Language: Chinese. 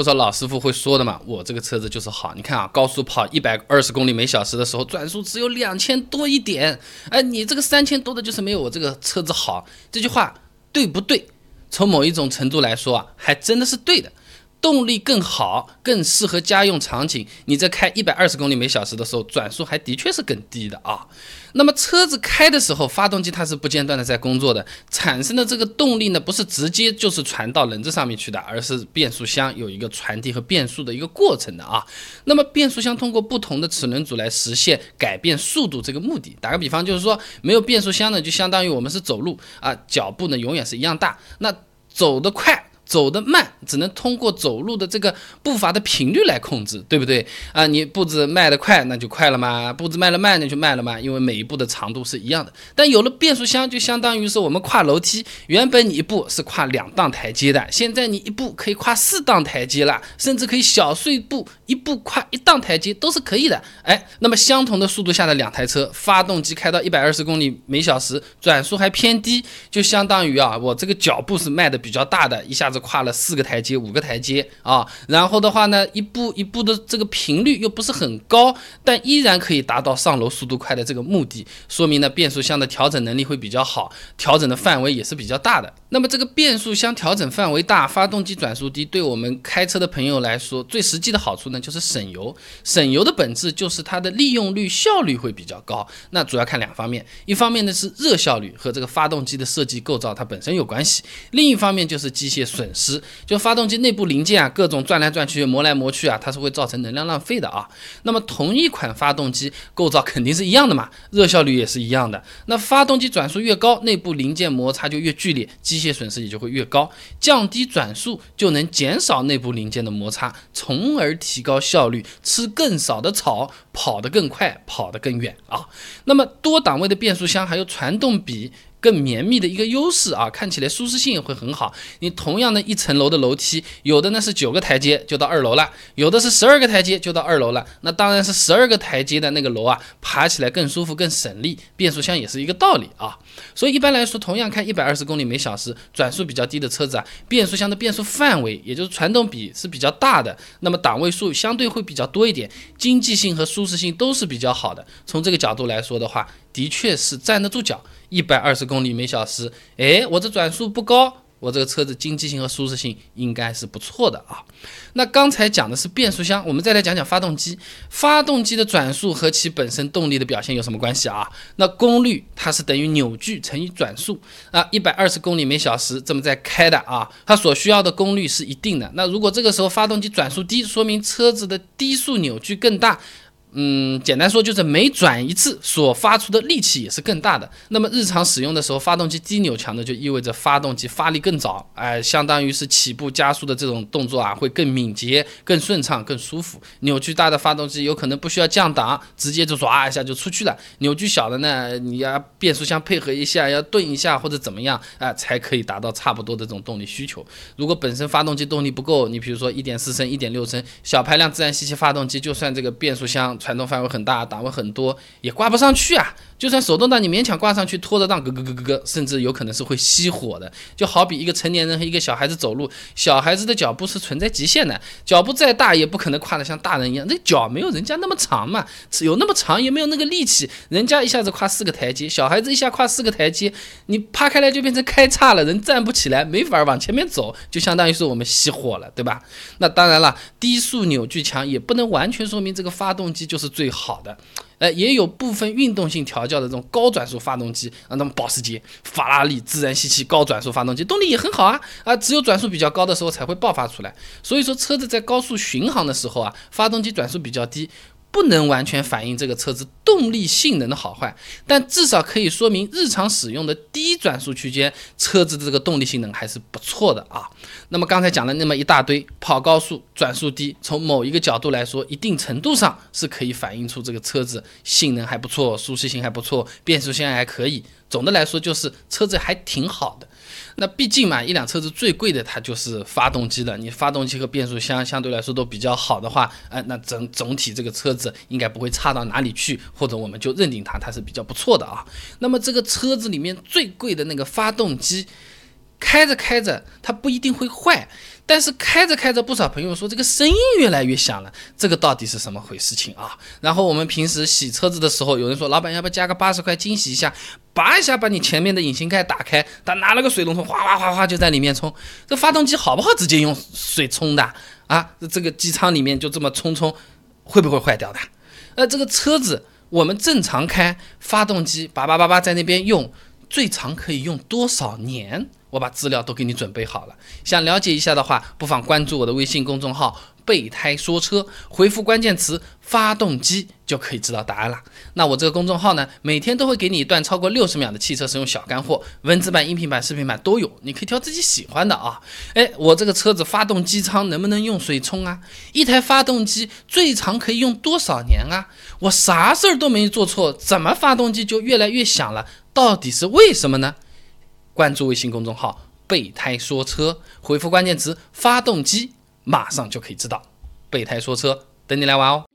不少老师傅会说的嘛，我这个车子就是好。你看啊，高速跑一百二十公里每小时的时候，转速只有两千多一点，哎，你这个三千多的就是没有我这个车子好。这句话对不对？从某一种程度来说啊，还真的是对的。动力更好，更适合家用场景。你在开一百二十公里每小时的时候，转速还的确是更低的啊。那么车子开的时候，发动机它是不间断的在工作的，产生的这个动力呢，不是直接就是传到轮子上面去的，而是变速箱有一个传递和变速的一个过程的啊。那么变速箱通过不同的齿轮组来实现改变速度这个目的。打个比方，就是说没有变速箱呢，就相当于我们是走路啊，脚步呢永远是一样大，那走得快。走得慢，只能通过走路的这个步伐的频率来控制，对不对啊？你步子迈得快，那就快了嘛；步子迈得慢，那就慢了嘛。因为每一步的长度是一样的。但有了变速箱，就相当于是我们跨楼梯，原本你一步是跨两档台阶的，现在你一步可以跨四档台阶了，甚至可以小碎步，一步跨一档台阶都是可以的。哎，那么相同的速度下的两台车，发动机开到一百二十公里每小时，转速还偏低，就相当于啊，我这个脚步是迈的比较大的，一下子。跨了四个台阶，五个台阶啊，然后的话呢，一步一步的这个频率又不是很高，但依然可以达到上楼速度快的这个目的，说明呢变速箱的调整能力会比较好，调整的范围也是比较大的。那么这个变速箱调整范围大，发动机转速低，对我们开车的朋友来说，最实际的好处呢就是省油。省油的本质就是它的利用率效率会比较高。那主要看两方面，一方面呢是热效率和这个发动机的设计构造它本身有关系，另一方面就是机械损损失，就发动机内部零件啊各种转来转去磨来磨去啊，它是会造成能量浪费的啊。那么同一款发动机构造肯定是一样的嘛，热效率也是一样的。那发动机转速越高，内部零件摩擦就越剧烈，机械损失也就会越高，降低转速就能减少内部零件的摩擦，从而提高效率，吃更少的草，跑得更快，跑得更远啊。那么多档位的变速箱还有传动比。更绵密的一个优势啊，看起来舒适性也会很好。你同样的一层楼的楼梯，有的呢是九个台阶就到二楼了，有的是十二个台阶就到二楼了。那当然是十二个台阶的那个楼啊，爬起来更舒服、更省力。变速箱也是一个道理啊。所以一般来说，同样开一百二十公里每小时，转速比较低的车子啊，变速箱的变速范围，也就是传动比是比较大的，那么档位数相对会比较多一点，经济性和舒适性都是比较好的。从这个角度来说的话，的确是站得住脚。一百二十公里每小时，哎，我这转速不高，我这个车子经济性和舒适性应该是不错的啊。那刚才讲的是变速箱，我们再来讲讲发动机。发动机的转速和其本身动力的表现有什么关系啊？那功率它是等于扭矩乘以转速啊。一百二十公里每小时这么在开的啊，它所需要的功率是一定的。那如果这个时候发动机转速低，说明车子的低速扭矩更大。嗯，简单说就是每转一次所发出的力气也是更大的。那么日常使用的时候，发动机低扭强的就意味着发动机发力更早，哎，相当于是起步加速的这种动作啊，会更敏捷、更顺畅、更舒服。扭矩大的发动机有可能不需要降档，直接就唰一下就出去了。扭矩小的呢，你要变速箱配合一下，要顿一下或者怎么样啊，才可以达到差不多的这种动力需求。如果本身发动机动力不够，你比如说一点四升、一点六升小排量自然吸气发动机，就算这个变速箱。传动范围很大，档位很多，也挂不上去啊。就算手动挡，你勉强挂上去，拖着档咯咯咯咯咯，甚至有可能是会熄火的。就好比一个成年人和一个小孩子走路，小孩子的脚步是存在极限的，脚步再大也不可能跨得像大人一样，那脚没有人家那么长嘛，有那么长也没有那个力气。人家一下子跨四个台阶，小孩子一下跨四个台阶，你趴开来就变成开叉了，人站不起来，没法往前面走，就相当于是我们熄火了，对吧？那当然了，低速扭矩强也不能完全说明这个发动机就是最好的。呃，也有部分运动性调教的这种高转速发动机啊，那么保时捷、法拉利自然吸气高转速发动机动力也很好啊啊，只有转速比较高的时候才会爆发出来。所以说，车子在高速巡航的时候啊，发动机转速比较低。不能完全反映这个车子动力性能的好坏，但至少可以说明日常使用的低转速区间，车子的这个动力性能还是不错的啊。那么刚才讲了那么一大堆，跑高速转速低，从某一个角度来说，一定程度上是可以反映出这个车子性能还不错，舒适性还不错，变速箱还可以。总的来说，就是车子还挺好的。那毕竟嘛，一辆车子最贵的它就是发动机了。你发动机和变速箱相对来说都比较好的话，哎，那整总体这个车子应该不会差到哪里去，或者我们就认定它它是比较不错的啊。那么这个车子里面最贵的那个发动机，开着开着它不一定会坏。但是开着开着，不少朋友说这个声音越来越响了，这个到底是什么回事情啊？然后我们平时洗车子的时候，有人说老板要不要加个八十块惊喜一下？拔一下把你前面的引擎盖打开，他拿了个水龙头，哗哗哗哗就在里面冲。这发动机好不好？直接用水冲的啊？这个机舱里面就这么冲冲，会不会坏掉的？呃，这个车子我们正常开，发动机叭叭叭叭在那边用，最长可以用多少年？我把资料都给你准备好了，想了解一下的话，不妨关注我的微信公众号“备胎说车”，回复关键词“发动机”就可以知道答案了。那我这个公众号呢，每天都会给你一段超过六十秒的汽车使用小干货，文字版、音频版、视频版都有，你可以挑自己喜欢的啊。哎，我这个车子发动机舱能不能用水冲啊？一台发动机最长可以用多少年啊？我啥事儿都没做错，怎么发动机就越来越响了？到底是为什么呢？关注微信公众号“备胎说车”，回复关键词“发动机”，马上就可以知道。备胎说车，等你来玩哦。